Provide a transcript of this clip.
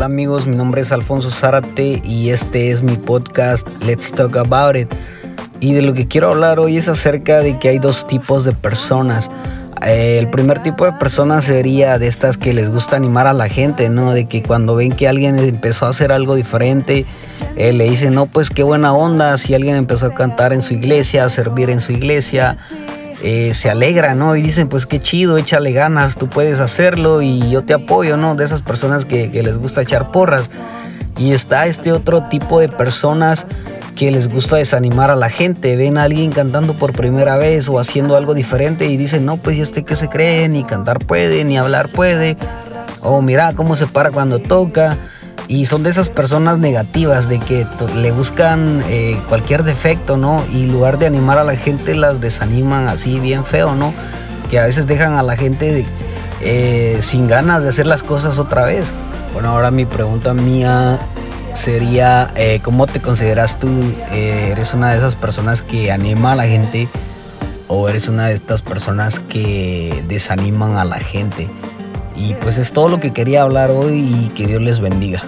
Hola amigos, mi nombre es Alfonso Zárate y este es mi podcast Let's Talk About It. Y de lo que quiero hablar hoy es acerca de que hay dos tipos de personas. Eh, el primer tipo de personas sería de estas que les gusta animar a la gente, ¿no? De que cuando ven que alguien empezó a hacer algo diferente, eh, le dicen, no, pues qué buena onda, si alguien empezó a cantar en su iglesia, a servir en su iglesia, eh, se alegra, ¿no? Y dicen, pues qué chido, échale ganas, tú puedes hacerlo y yo te apoyo, ¿no? De esas personas que, les gusta echar porras. Y está este otro tipo de personas que les gusta desanimar a la gente. Ven a alguien cantando por primera vez o haciendo algo diferente y dicen, no, pues este que se cree, ni cantar puede, ni hablar puede. O mira cómo se para cuando toca. Y son de esas personas negativas, de que le buscan eh, cualquier defecto, ¿no? Y en lugar de animar a la gente, las desaniman así bien feo, ¿no? Que a veces dejan a la gente eh, sin ganas de hacer las cosas otra vez. Bueno, ahora mi pregunta mía sería, eh, ¿cómo te consideras tú? ¿Eres una de esas personas que anima a la gente o eres una de estas personas que desaniman a la gente? Y pues es todo lo que quería hablar hoy y que Dios les bendiga.